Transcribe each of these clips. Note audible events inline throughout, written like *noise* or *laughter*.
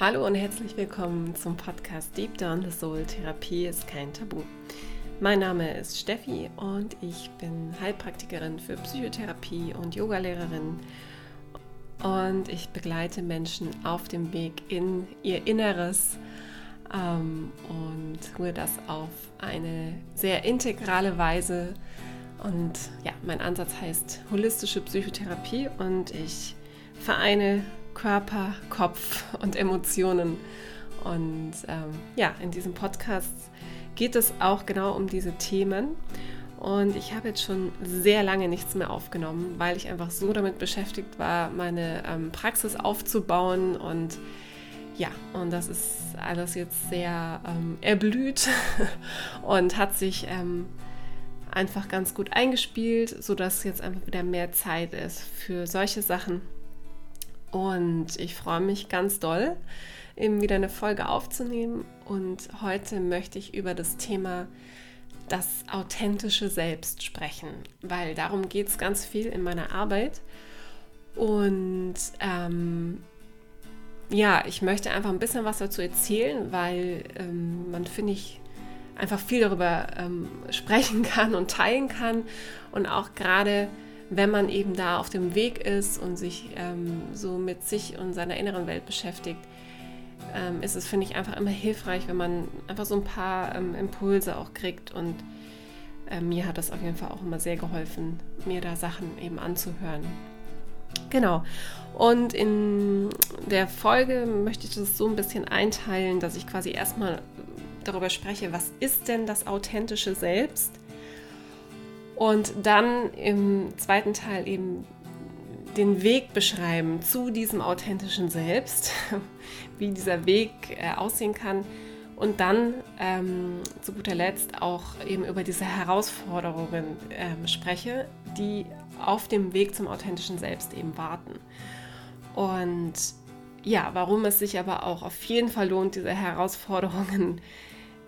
Hallo und herzlich willkommen zum Podcast Deep Down the Soul Therapie ist kein Tabu. Mein Name ist Steffi und ich bin Heilpraktikerin für Psychotherapie und Yogalehrerin und ich begleite Menschen auf dem Weg in ihr Inneres ähm, und tue das auf eine sehr integrale Weise. Und ja, mein Ansatz heißt holistische Psychotherapie und ich vereine Körper, Kopf und Emotionen. Und ähm, ja, in diesem Podcast geht es auch genau um diese Themen. Und ich habe jetzt schon sehr lange nichts mehr aufgenommen, weil ich einfach so damit beschäftigt war, meine ähm, Praxis aufzubauen. Und ja, und das ist alles jetzt sehr ähm, erblüht *laughs* und hat sich ähm, einfach ganz gut eingespielt, sodass jetzt einfach wieder mehr Zeit ist für solche Sachen. Und ich freue mich ganz doll, eben wieder eine Folge aufzunehmen. Und heute möchte ich über das Thema das authentische Selbst sprechen, weil darum geht es ganz viel in meiner Arbeit. Und ähm, ja, ich möchte einfach ein bisschen was dazu erzählen, weil ähm, man, finde ich, einfach viel darüber ähm, sprechen *laughs* kann und teilen kann. Und auch gerade wenn man eben da auf dem Weg ist und sich ähm, so mit sich und seiner inneren Welt beschäftigt, ähm, ist es, finde ich, einfach immer hilfreich, wenn man einfach so ein paar ähm, Impulse auch kriegt. Und äh, mir hat das auf jeden Fall auch immer sehr geholfen, mir da Sachen eben anzuhören. Genau. Und in der Folge möchte ich das so ein bisschen einteilen, dass ich quasi erstmal darüber spreche, was ist denn das authentische Selbst? Und dann im zweiten Teil eben den Weg beschreiben zu diesem authentischen Selbst, *laughs* wie dieser Weg äh, aussehen kann. Und dann ähm, zu guter Letzt auch eben über diese Herausforderungen ähm, spreche, die auf dem Weg zum authentischen Selbst eben warten. Und ja, warum es sich aber auch auf jeden Fall lohnt, diese Herausforderungen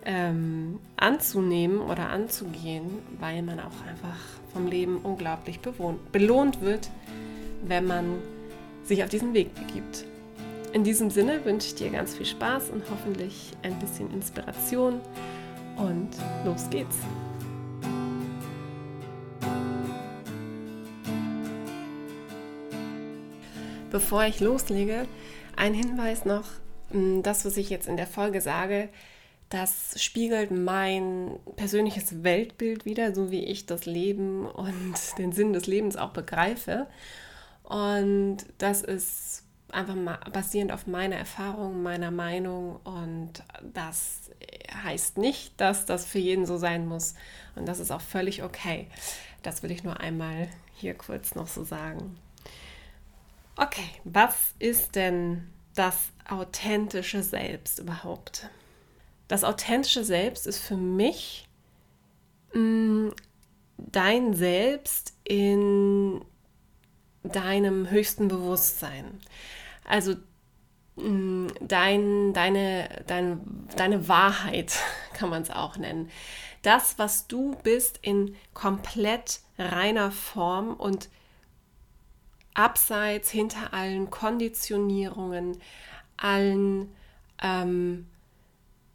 ähm, anzunehmen oder anzugehen, weil man auch einfach vom Leben unglaublich bewohnt, belohnt wird, wenn man sich auf diesen Weg begibt. In diesem Sinne wünsche ich dir ganz viel Spaß und hoffentlich ein bisschen Inspiration und los geht's. Bevor ich loslege, ein Hinweis noch, das, was ich jetzt in der Folge sage, das spiegelt mein persönliches Weltbild wieder, so wie ich das Leben und *laughs* den Sinn des Lebens auch begreife. Und das ist einfach mal basierend auf meiner Erfahrung, meiner Meinung. Und das heißt nicht, dass das für jeden so sein muss. Und das ist auch völlig okay. Das will ich nur einmal hier kurz noch so sagen. Okay, was ist denn das authentische Selbst überhaupt? Das authentische Selbst ist für mich mh, mm, dein Selbst in deinem höchsten Bewusstsein. Also mh, mm, dein, deine, dein, deine Wahrheit *laughs* kann man es auch nennen. Das, was du bist in komplett reiner Form und abseits hinter allen Konditionierungen, allen ähm,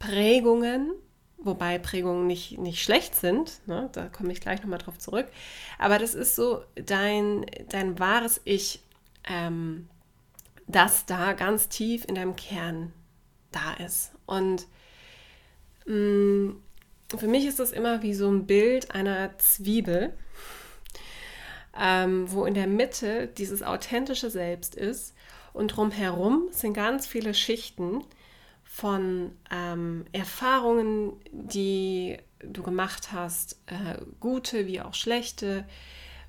Prägungen, wobei Prägungen nicht, nicht schlecht sind, ne? da komme ich gleich nochmal drauf zurück, aber das ist so dein, dein wahres Ich, ähm, das da ganz tief in deinem Kern da ist. Und mh, mm, für mich ist das immer wie so ein Bild einer Zwiebel, ähm, wo in der Mitte dieses authentische Selbst ist und drumherum sind ganz viele Schichten, von ähm, Erfahrungen, die du gemacht hast, äh, gute wie auch schlechte,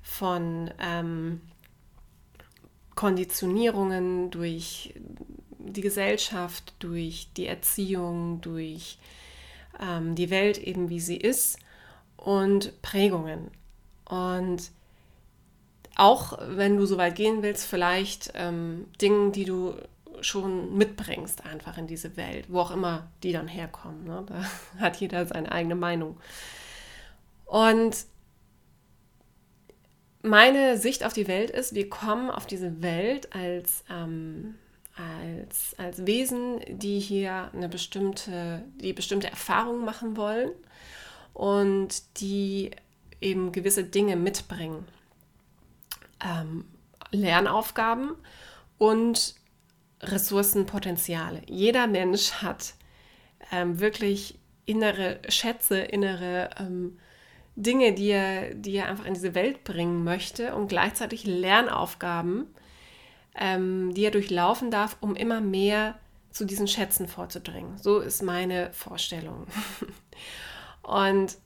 von ähm, Konditionierungen durch die Gesellschaft, durch die Erziehung, durch ähm, die Welt eben wie sie ist und Prägungen. Und auch wenn du so weit gehen willst, vielleicht ähm, Dinge, die du schon mitbringst einfach in diese Welt, wo auch immer die dann herkommen. Ne? Da *laughs* hat jeder seine eigene Meinung. Und meine Sicht auf die Welt ist, wir kommen auf diese Welt als, ähm, als, als Wesen, die hier eine bestimmte, die bestimmte Erfahrungen machen wollen und die eben gewisse Dinge mitbringen. Ähm, Lernaufgaben und Ressourcenpotenziale. Jeder Mensch hat ähm, wirklich innere Schätze, innere ähm, Dinge, die er, die er einfach in diese Welt bringen möchte und gleichzeitig Lernaufgaben, ähm, die er durchlaufen darf, um immer mehr zu diesen Schätzen vorzudringen. So ist meine Vorstellung. *laughs* und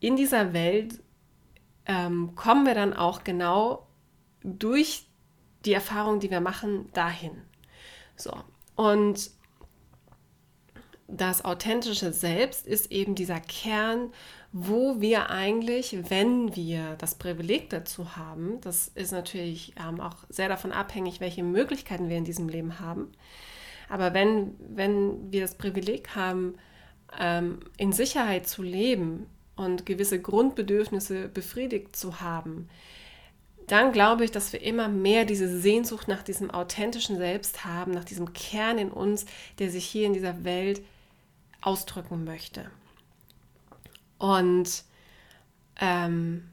in dieser Welt ähm, kommen wir dann auch genau durch die Erfahrung, die wir machen, dahin. So, und das authentische Selbst ist eben dieser Kern, wo wir eigentlich, wenn wir das Privileg dazu haben, das ist natürlich ähm, auch sehr davon abhängig, welche Möglichkeiten wir in diesem Leben haben, aber wenn, wenn wir das Privileg haben, ähm, in Sicherheit zu leben und gewisse Grundbedürfnisse befriedigt zu haben, dann glaube ich, dass wir immer mehr diese Sehnsucht nach diesem authentischen Selbst haben, nach diesem Kern in uns, der sich hier in dieser Welt ausdrücken möchte. Und ähm,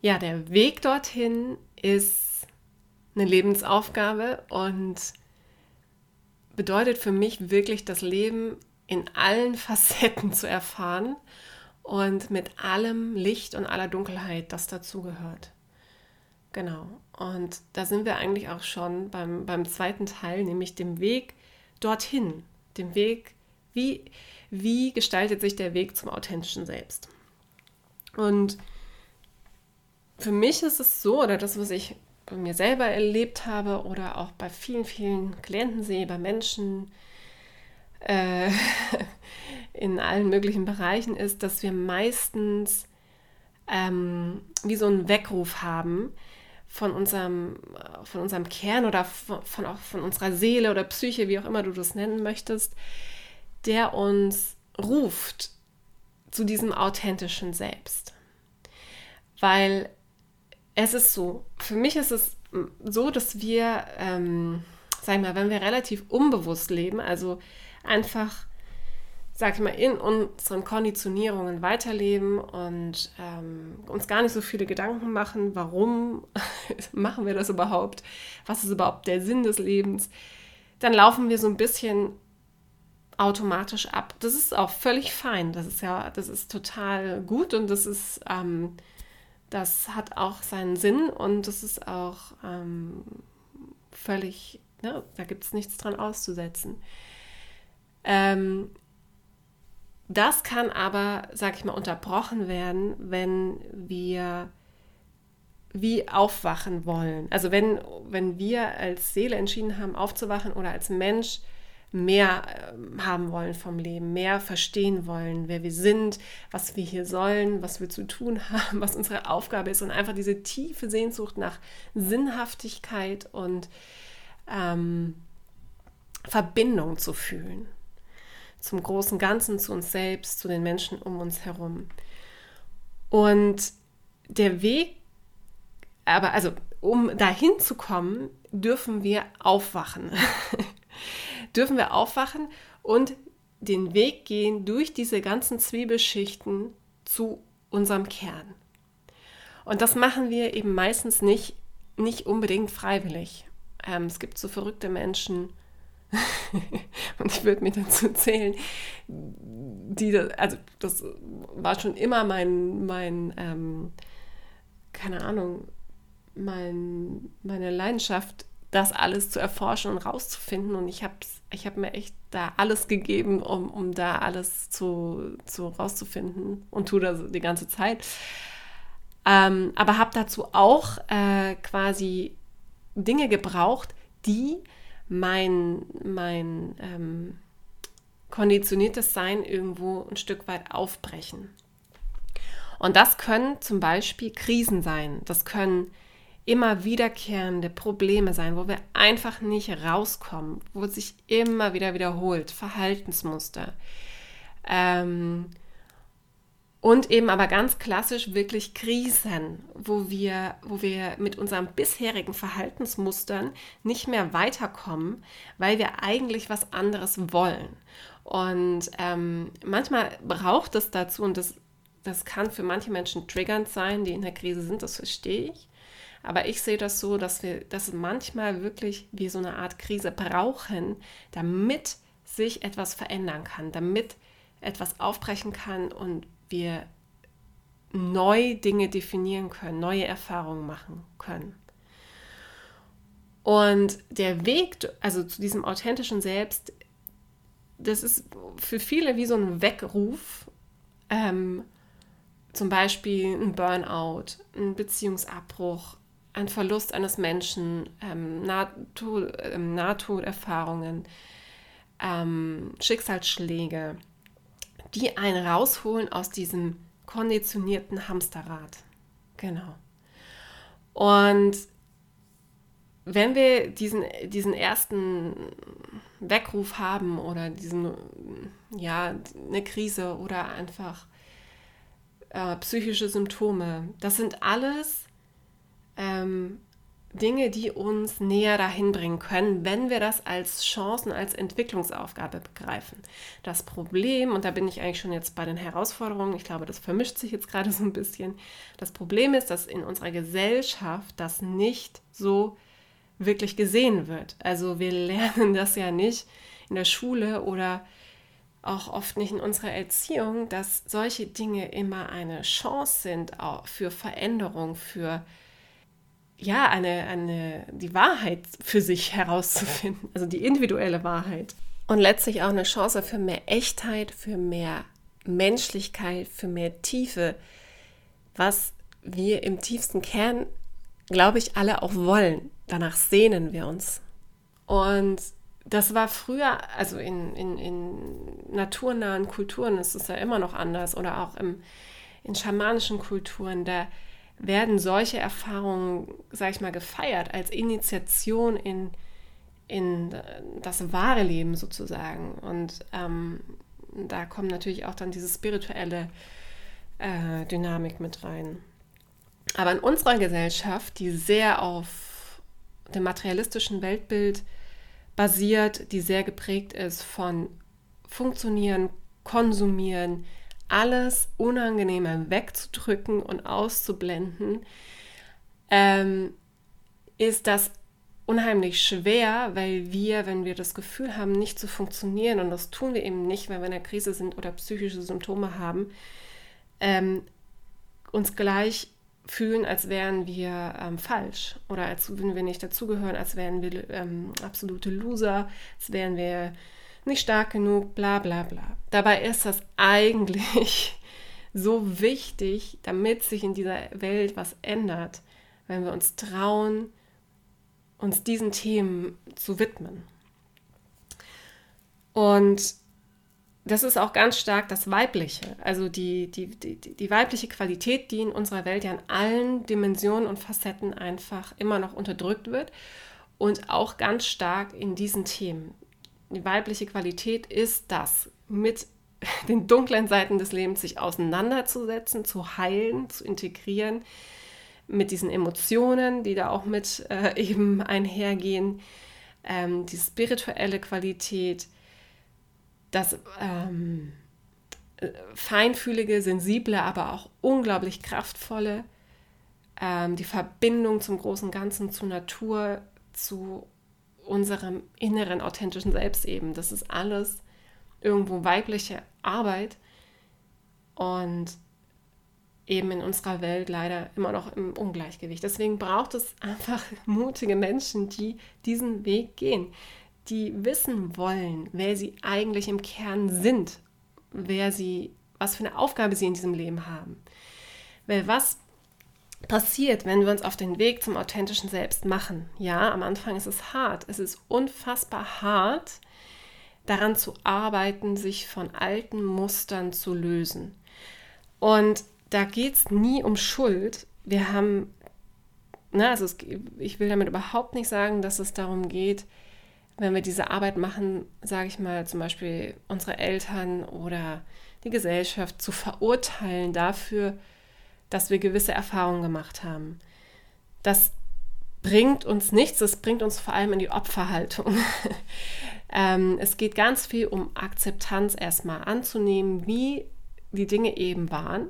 ja, der Weg dorthin ist eine Lebensaufgabe und bedeutet für mich wirklich das Leben in allen *laughs* Facetten zu erfahren und mit allem Licht und aller Dunkelheit, das dazugehört. Genau. Und da sind wir eigentlich auch schon beim, beim zweiten Teil, nämlich dem Weg dorthin, dem Weg, wie, wie gestaltet sich der Weg zum authentischen Selbst. Und für mich ist es so, oder das, was ich bei mir selber erlebt habe oder auch bei vielen, vielen Klienten sehe, bei Menschen äh, *laughs* in allen möglichen Bereichen, ist, dass wir meistens ähm, wie so einen Weckruf haben, von unserem, von unserem Kern oder von, von, auch von unserer Seele oder Psyche, wie auch immer du das nennen möchtest, der uns ruft zu diesem authentischen Selbst. Weil es ist so, für mich ist es so, dass wir, ähm, sagen wir mal, wenn wir relativ unbewusst leben, also einfach sag ich mal, in unseren Konditionierungen weiterleben und ähm, uns gar nicht so viele Gedanken machen, warum *laughs* machen wir das überhaupt, was ist überhaupt der Sinn des Lebens, dann laufen wir so ein bisschen automatisch ab. Das ist auch völlig fein. Das ist ja, das ist total gut und das ist, ähm, das hat auch seinen Sinn und das ist auch ähm, völlig, ne, da gibt es nichts dran auszusetzen. Ähm, das kann aber, sag ich mal, unterbrochen werden, wenn wir wie aufwachen wollen. Also wenn, wenn wir als Seele entschieden haben, aufzuwachen oder als Mensch mehr äh, haben wollen vom Leben, mehr verstehen wollen, wer wir sind, was wir hier sollen, was wir zu tun *laughs* haben, was unsere Aufgabe ist und einfach diese tiefe Sehnsucht nach Sinnhaftigkeit und ähm, Verbindung zu fühlen zum großen Ganzen, zu uns selbst, zu den Menschen um uns herum. Und der Weg, aber also um dahin zu kommen, dürfen wir aufwachen. *laughs* dürfen wir aufwachen und den Weg gehen durch diese ganzen Zwiebelschichten zu unserem Kern. Und das machen wir eben meistens nicht, nicht unbedingt freiwillig. Ähm, es gibt so verrückte Menschen, *laughs* und ich würde mir dazu zählen, die, also das war schon immer mein, mein ähm, keine Ahnung, mein, meine Leidenschaft, das alles zu erforschen und rauszufinden. Und ich habe ich hab mir echt da alles gegeben, um, um da alles zu, zu rauszufinden und tue das die ganze Zeit. Ähm, aber habe dazu auch äh, quasi Dinge gebraucht, die mein, mein ähm, konditioniertes Sein irgendwo ein Stück weit aufbrechen. Und das können zum Beispiel Krisen sein. Das können immer wiederkehrende Probleme sein, wo wir einfach nicht rauskommen, wo es sich immer wieder wiederholt, Verhaltensmuster. Ähm, Und eben aber ganz klassisch wirklich Krisen, wo wir, wo wir mit unseren bisherigen Verhaltensmustern nicht mehr weiterkommen, weil wir eigentlich was anderes wollen. Und ähm, manchmal braucht es dazu, und das, das kann für manche Menschen triggernd sein, die in der Krise sind, das verstehe ich. Aber ich sehe das so, dass wir, dass manchmal wirklich wir so eine Art Krise brauchen, damit sich etwas verändern kann, damit etwas aufbrechen kann und wir neu Dinge definieren können, neue Erfahrungen machen können. Und der Weg, also zu diesem authentischen Selbst, das ist für viele wie so ein Weckruf, ähm, zum Beispiel ein Burnout, ein Beziehungsabbruch, ein Verlust eines Menschen, ähm, ähm, Nahtoderfahrungen, ähm, Schicksalsschläge, die einen rausholen aus diesem konditionierten Hamsterrad. Genau. Und wenn wir diesen, diesen ersten Weckruf haben oder diesen, ja, eine Krise oder einfach äh, psychische Symptome, das sind alles ähm, Dinge, die uns näher dahin bringen können, wenn wir das als Chancen, als Entwicklungsaufgabe begreifen. Das Problem, und da bin ich eigentlich schon jetzt bei den Herausforderungen, ich glaube, das vermischt sich jetzt gerade so ein bisschen, das Problem ist, dass in unserer Gesellschaft das nicht so wirklich gesehen wird. Also wir lernen das ja nicht in der Schule oder auch oft nicht in unserer Erziehung, dass solche Dinge immer eine Chance sind für Veränderung, für ja, eine, eine, die Wahrheit für sich herauszufinden, also die individuelle Wahrheit. Und letztlich auch eine Chance für mehr Echtheit, für mehr Menschlichkeit, für mehr Tiefe, was wir im tiefsten Kern, glaube ich, alle auch wollen. Danach sehnen wir uns. Und das war früher, also in, in, in naturnahen Kulturen ist es ja immer noch anders oder auch im, in schamanischen Kulturen, da werden solche Erfahrungen, sag ich mal, gefeiert als Initiation in, in das wahre Leben sozusagen. Und ähm, da kommt natürlich auch dann diese spirituelle äh, Dynamik mit rein. Aber in unserer Gesellschaft, die sehr auf dem materialistischen Weltbild basiert, die sehr geprägt ist von Funktionieren, Konsumieren, alles Unangenehme wegzudrücken und auszublenden, ähm, ist das unheimlich schwer, weil wir, wenn wir das Gefühl haben, nicht zu funktionieren, und das tun wir eben nicht, wenn wir in der Krise sind oder psychische Symptome haben, ähm, uns gleich fühlen, als wären wir ähm, falsch oder als würden wir nicht dazugehören, als wären wir ähm, absolute Loser, als wären wir nicht stark genug, bla bla bla. Dabei ist das eigentlich *laughs* so wichtig, damit sich in dieser Welt was ändert, wenn wir uns trauen, uns diesen Themen zu widmen. Und das ist auch ganz stark das Weibliche, also die, die, die, die weibliche Qualität, die in unserer Welt ja in allen Dimensionen und Facetten einfach immer noch unterdrückt wird und auch ganz stark in diesen Themen die weibliche Qualität ist das, mit *laughs* den dunklen Seiten des Lebens sich auseinanderzusetzen, zu heilen, zu integrieren, mit diesen Emotionen, die da auch mit äh, *laughs* eben einhergehen, ähm, die spirituelle Qualität, das ähm, äh, feinfühlige, sensible, aber auch unglaublich kraftvolle, ähm, die Verbindung zum großen Ganzen, zur Natur, zu unserem inneren authentischen Selbst eben. Das ist alles irgendwo weibliche Arbeit und eben in unserer Welt leider immer noch im Ungleichgewicht. Deswegen braucht es einfach *laughs* mutige Menschen, die diesen Weg gehen, die wissen wollen, wer sie eigentlich im Kern sind, wer sie, was für eine Aufgabe sie in diesem Leben haben. Weil was passiert, wenn wir uns auf den Weg zum authentischen Selbst machen. Ja, am Anfang ist es hart. Es ist unfassbar hart, daran zu arbeiten, sich von alten Mustern zu lösen. Und da geht es nie um Schuld. Wir haben, na, also es, ich will damit überhaupt nicht sagen, dass es darum geht, wenn wir diese Arbeit machen, sage ich mal, zum Beispiel unsere Eltern oder die Gesellschaft zu verurteilen dafür, dass wir gewisse Erfahrungen gemacht haben. Das bringt uns nichts, es bringt uns vor allem in die Opferhaltung. *laughs* ähm, es geht ganz viel um Akzeptanz erstmal anzunehmen, wie die Dinge eben waren,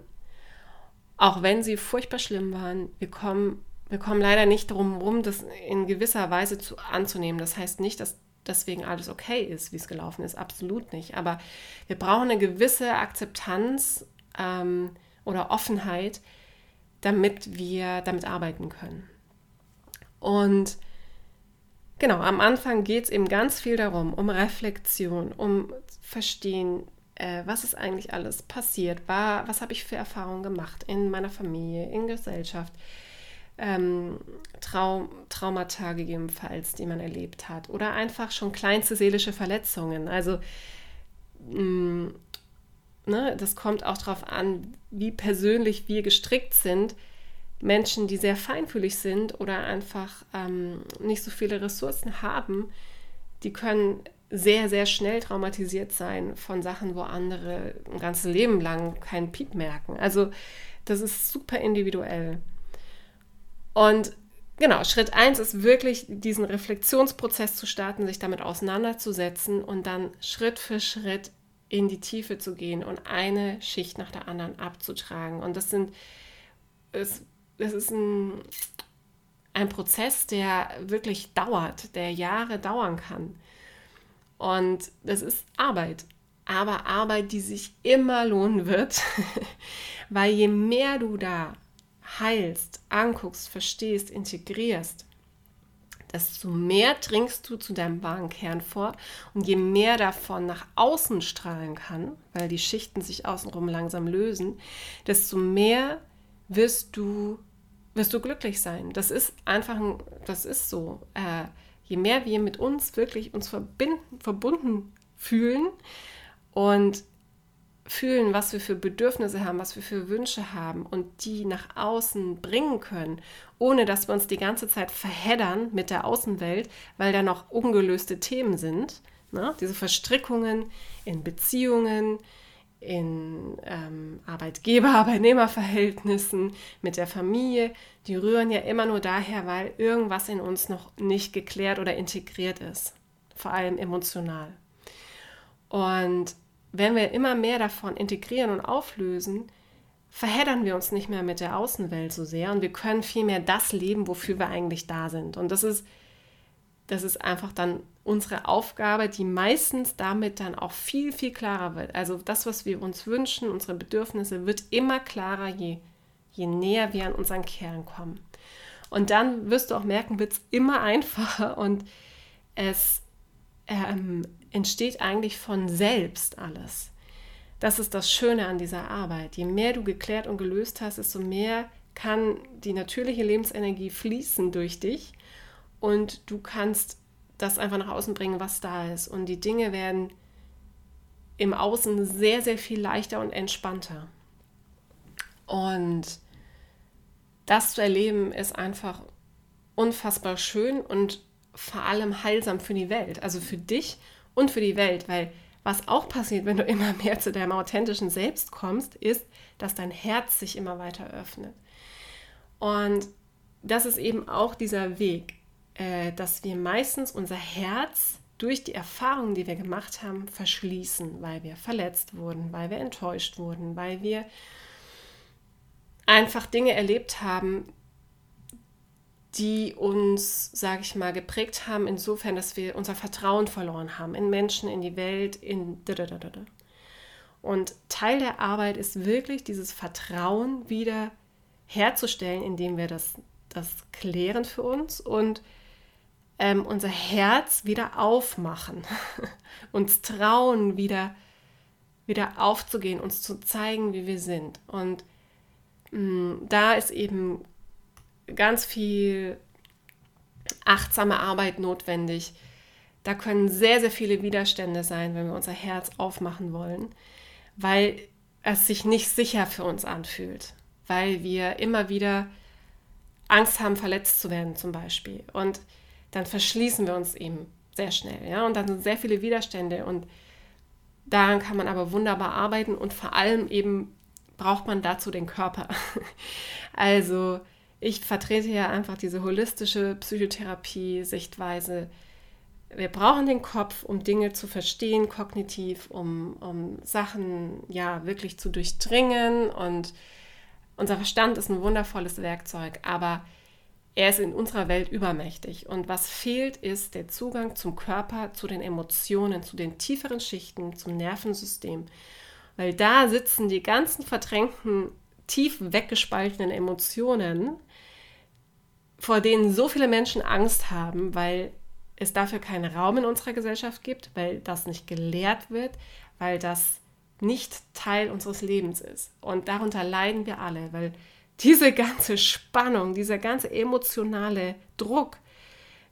auch wenn sie furchtbar schlimm waren. Wir kommen, wir kommen leider nicht darum herum, das in gewisser Weise zu, anzunehmen. Das heißt nicht, dass deswegen alles okay ist, wie es gelaufen ist. Absolut nicht. Aber wir brauchen eine gewisse Akzeptanz ähm, oder Offenheit, damit wir damit arbeiten können. Und genau, am Anfang geht es eben ganz viel darum, um Reflexion, um Verstehen, äh, was ist eigentlich alles passiert, war, was habe ich für Erfahrungen gemacht in meiner Familie, in Gesellschaft, ähm, Traum, Traumata gegebenenfalls, die man erlebt hat oder einfach schon kleinste seelische Verletzungen. Also mm, ne, das kommt auch darauf an, wie persönlich wir gestrickt sind. Menschen, die sehr feinfühlig sind oder einfach ähm, nicht so viele Ressourcen haben, die können sehr, sehr schnell traumatisiert sein von Sachen, wo andere ein ganzes Leben lang keinen Piep merken. Also das ist super individuell. Und genau, Schritt 1 ist wirklich, diesen Reflexionsprozess zu starten, sich damit auseinanderzusetzen und dann Schritt für Schritt in die Tiefe zu gehen und eine Schicht nach der anderen abzutragen. Und das sind, es, es ist ein, ein Prozess, der wirklich dauert, der Jahre dauern kann. Und das ist Arbeit, aber Arbeit, die sich immer lohnen wird, *laughs* weil je mehr du da heilst, anguckst, verstehst, integrierst, desto mehr dringst du zu deinem wahren Kern vor und je mehr davon nach außen strahlen kann, weil die Schichten sich außenrum langsam lösen, desto mehr wirst du, wirst du glücklich sein. Das ist einfach, ein, das ist so. Äh, je mehr wir mit uns wirklich uns verbinden, verbunden fühlen und fühlen, was wir für Bedürfnisse haben, was wir für Wünsche haben und die nach außen bringen können, ohne dass wir uns die ganze Zeit verheddern mit der Außenwelt, weil da noch ungelöste Themen sind. Ne? Diese Verstrickungen in Beziehungen, in ähm, Arbeitgeber-Arbeitnehmer-Verhältnissen, *laughs* mit der Familie, die rühren ja immer nur daher, weil irgendwas in uns noch nicht geklärt oder integriert ist, vor allem emotional. Und wenn wir immer mehr davon integrieren und auflösen, verheddern wir uns nicht mehr mit der Außenwelt so sehr und wir können vielmehr das leben, wofür wir eigentlich da sind. Und das ist, das ist einfach dann unsere Aufgabe, die meistens damit dann auch viel, viel klarer wird. Also das, was wir uns wünschen, unsere Bedürfnisse, wird immer klarer, je, je näher wir an unseren Kern kommen. Und dann wirst du auch merken, wird es immer *laughs* einfacher und es ähm, entsteht eigentlich von selbst alles. Das ist das Schöne an dieser Arbeit. Je mehr du geklärt und gelöst hast, desto mehr kann die natürliche Lebensenergie fließen durch dich und du kannst das einfach nach außen bringen, was da ist. Und die Dinge werden im Außen sehr, sehr viel leichter und entspannter. Und das zu erleben ist einfach unfassbar schön und vor allem heilsam für die Welt, also für dich und für die Welt, weil was auch passiert, wenn du immer mehr zu deinem authentischen Selbst kommst, ist, dass dein Herz sich immer weiter öffnet. Und das ist eben auch dieser Weg, äh, dass wir meistens unser Herz durch die Erfahrungen, die wir gemacht haben, verschließen, weil wir verletzt wurden, weil wir enttäuscht wurden, weil wir einfach Dinge erlebt haben, die uns, sage ich mal, geprägt haben, insofern, dass wir unser Vertrauen verloren haben in Menschen, in die Welt, in. Und Teil der Arbeit ist wirklich dieses Vertrauen wieder herzustellen, indem wir das, das klären für uns und ähm, unser Herz wieder aufmachen, *laughs* uns trauen, wieder, wieder aufzugehen, uns zu zeigen, wie wir sind. Und mh, mm, da ist eben ganz viel achtsame Arbeit notwendig. Da können sehr, sehr viele Widerstände sein, wenn wir unser Herz aufmachen wollen, weil es sich nicht sicher für uns anfühlt, weil wir immer wieder Angst haben, verletzt zu werden zum Beispiel. Und dann verschließen wir uns eben sehr schnell. Ja? Und dann sind sehr viele Widerstände und daran kann man aber wunderbar arbeiten und vor allem eben braucht man dazu den Körper. *laughs* also ich vertrete ja einfach diese holistische Psychotherapie-Sichtweise. Wir brauchen den Kopf, um Dinge zu verstehen, kognitiv, um, um Sachen ja wirklich zu durchdringen. Und unser Verstand ist ein wundervolles Werkzeug, aber er ist in unserer Welt übermächtig. Und was fehlt, ist der Zugang zum Körper, zu den Emotionen, zu den tieferen Schichten, zum Nervensystem. Weil da sitzen die ganzen verdrängten, tief weggespaltenen Emotionen, vor denen so viele Menschen Angst haben, weil es dafür keinen Raum in unserer Gesellschaft gibt, weil das nicht gelehrt wird, weil das nicht Teil unseres Lebens ist. Und darunter leiden wir alle, weil diese ganze Spannung, dieser ganze emotionale Druck,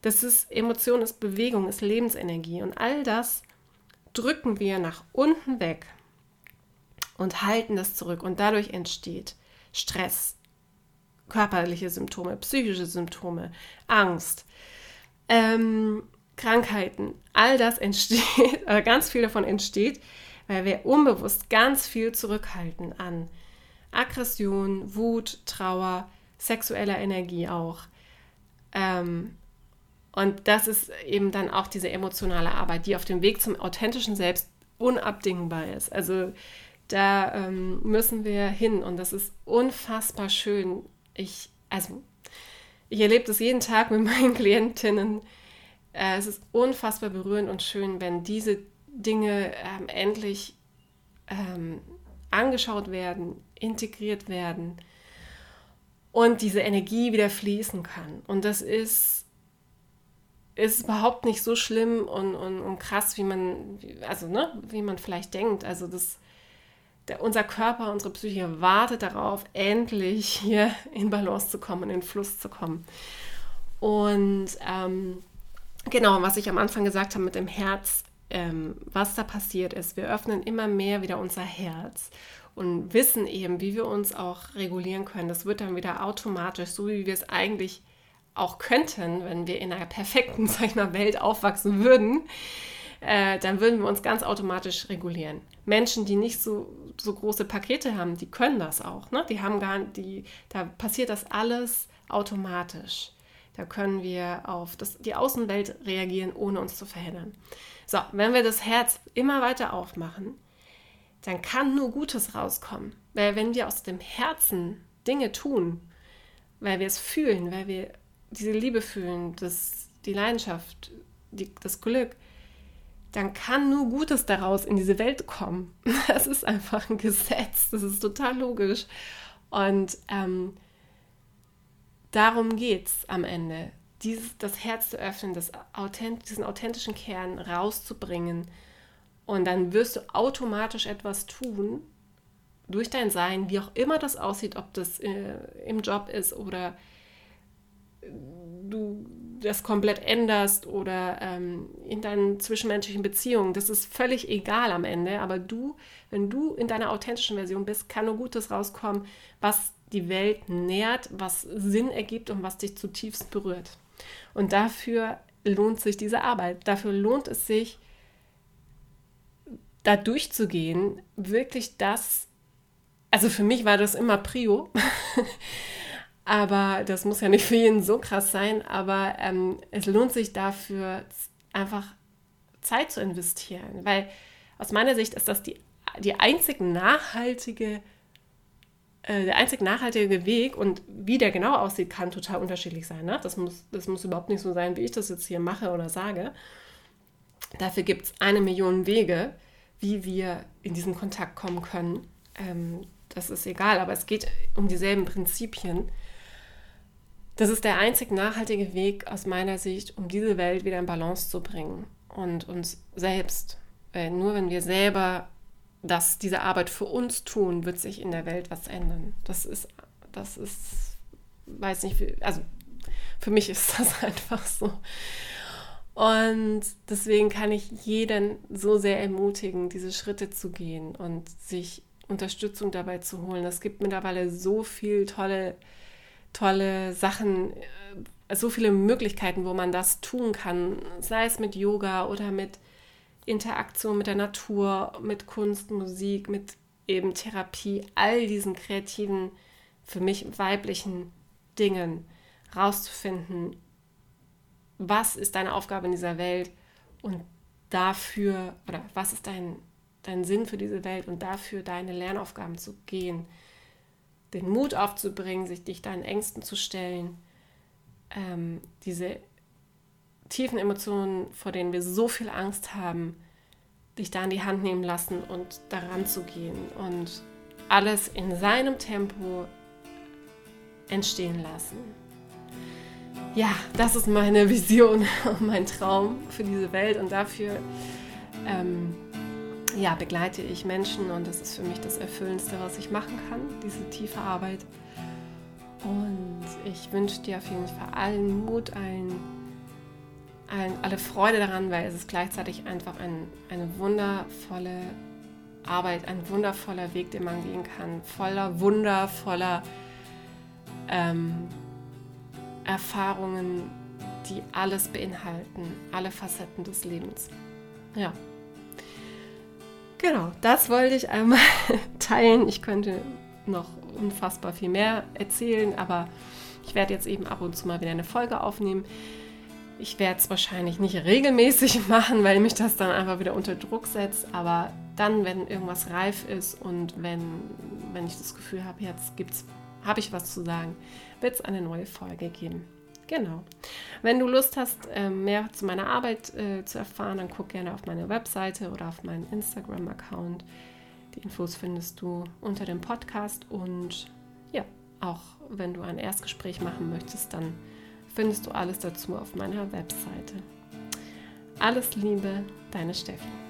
das ist Emotion, ist Bewegung, ist Lebensenergie und all das drücken wir nach unten weg und halten das zurück und dadurch entsteht Stress, körperliche Symptome, psychische Symptome, Angst, ähm, Krankheiten, all das entsteht, *laughs* äh, ganz viel davon entsteht, weil wir unbewusst ganz viel zurückhalten an Aggression, Wut, Trauer, sexueller Energie auch. Ähm, und das ist eben dann auch diese emotionale Arbeit, die auf dem Weg zum authentischen Selbst unabdingbar ist. Also da ähm, müssen wir hin und das ist unfassbar schön. Ich, also, ich erlebe das jeden Tag mit *laughs* meinen Klientinnen. Äh, es ist unfassbar berührend und schön, wenn diese Dinge ähm, endlich ähm, angeschaut werden, integriert werden und diese Energie wieder fließen kann. Und das ist, ist überhaupt nicht so schlimm und, und, und krass, wie man, also, ne, wie man vielleicht denkt. Also das, der, unser Körper, unsere Psyche wartet darauf, endlich hier in Balance zu kommen, in Fluss zu kommen. Und ähm, genau, was ich am Anfang gesagt habe mit dem Herz, ähm, was da passiert ist, wir öffnen immer mehr wieder unser Herz und wissen eben, wie wir uns auch regulieren können. Das wird dann wieder automatisch, so wie wir es eigentlich auch könnten, wenn wir in einer perfekten, *laughs* sag ich mal, Welt aufwachsen würden, äh, dann würden wir uns ganz automatisch regulieren. Menschen, die nicht so, so große Pakete haben, die können das auch. Ne? Die haben gar die, da passiert das alles automatisch. Da können wir auf das, die Außenwelt reagieren, ohne uns zu verhindern. So, wenn wir das Herz immer weiter aufmachen, dann kann nur Gutes rauskommen. Weil wenn wir aus dem Herzen Dinge tun, weil wir es fühlen, weil wir diese Liebe fühlen, das, die Leidenschaft, die, das Glück, dann kann nur Gutes daraus in diese Welt kommen. *laughs* Das ist einfach ein Gesetz, das ist total logisch. Und ähm, darum geht es am Ende, dieses, das Herz zu öffnen, das authent diesen authentischen Kern rauszubringen und dann wirst du automatisch etwas tun durch dein Sein, wie auch immer das aussieht, ob das äh, im Job ist oder du das komplett änderst oder ähm, in deinen zwischenmenschlichen Beziehungen. Das ist völlig egal am Ende, aber du, wenn du in deiner authentischen Version bist, kann nur Gutes rauskommen, was die Welt nährt, was Sinn ergibt und was dich zutiefst berührt. Und dafür lohnt sich diese Arbeit. Dafür lohnt es sich, da durchzugehen, wirklich das, also für mich war das immer Prio, *laughs* aber das muss ja nicht für jeden so krass sein, aber ähm, es lohnt sich dafür einfach Zeit zu investieren, weil aus meiner Sicht ist das die, die einzig nachhaltige äh, der einzig nachhaltige Weg und wie der genau aussieht, kann total unterschiedlich sein. Ne? Das, muss, das muss überhaupt nicht so sein, wie ich das jetzt hier mache oder sage. Dafür gibt es eine Million Wege wie wir in diesen Kontakt kommen können. Ähm, das ist egal, aber es geht um dieselben Prinzipien. Das ist der einzig nachhaltige Weg aus meiner Sicht, um diese Welt wieder in Balance zu bringen und uns selbst. Weil nur wenn wir selber das, diese Arbeit für uns tun, wird sich in der Welt was ändern. Das ist, das ist, weiß nicht, also für mich ist das *laughs* einfach so. Und deswegen kann ich jeden so sehr ermutigen, diese Schritte zu gehen und sich Unterstützung dabei zu holen. Es gibt mittlerweile so viele tolle tolle Sachen, äh, so viele Möglichkeiten, wo man das tun kann, sei es mit Yoga oder mit Interaktion mit der Natur, mit Kunst, Musik, mit eben Therapie, all diesen kreativen, für mich weiblichen Dingen rauszufinden, was ist deine Aufgabe in dieser Welt und dafür, oder was ist dein, dein Sinn für diese Welt und dafür deine Lernaufgaben zu gehen, den Mut aufzubringen, sich dich deinen Ängsten zu stellen, ähm, diese tiefen Emotionen, vor denen wir so viel Angst haben, dich da in die Hand nehmen lassen und daran zu gehen und alles in seinem Tempo entstehen lassen. Ja, das ist meine Vision und mein Traum für diese Welt und dafür ähm, ja, begleite ich Menschen und das ist für mich das Erfüllendste, was ich machen kann, diese tiefe Arbeit. Und ich wünsche dir auf jeden Fall allen Mut, allen, allen, alle Freude daran, weil es ist gleichzeitig einfach ein, eine wundervolle Arbeit, ein wundervoller Weg, den man gehen kann, voller Wunder, voller ähm, Erfahrungen, die alles beinhalten, alle Facetten des Lebens. Ja. Genau, das wollte ich einmal *laughs* teilen. Ich könnte noch unfassbar viel mehr erzählen, aber ich werde jetzt eben ab und zu mal wieder eine Folge aufnehmen. Ich werde es wahrscheinlich nicht regelmäßig *laughs* machen, weil mich das dann einfach wieder unter Druck setzt. Aber dann, wenn irgendwas reif ist und wenn, wenn ich das Gefühl habe, jetzt habe ich was zu sagen, wird es eine neue Folge geben. Genau. Wenn du Lust hast, ähm, mehr zu meiner Arbeit äh, zu erfahren, dann guck gerne auf meine Webseite oder auf meinen Instagram-Account. Die Infos findest du unter dem Podcast und ja, auch wenn du ein Erstgespräch machen möchtest, dann findest du alles dazu auf meiner Webseite. Alles Liebe, deine Steffi.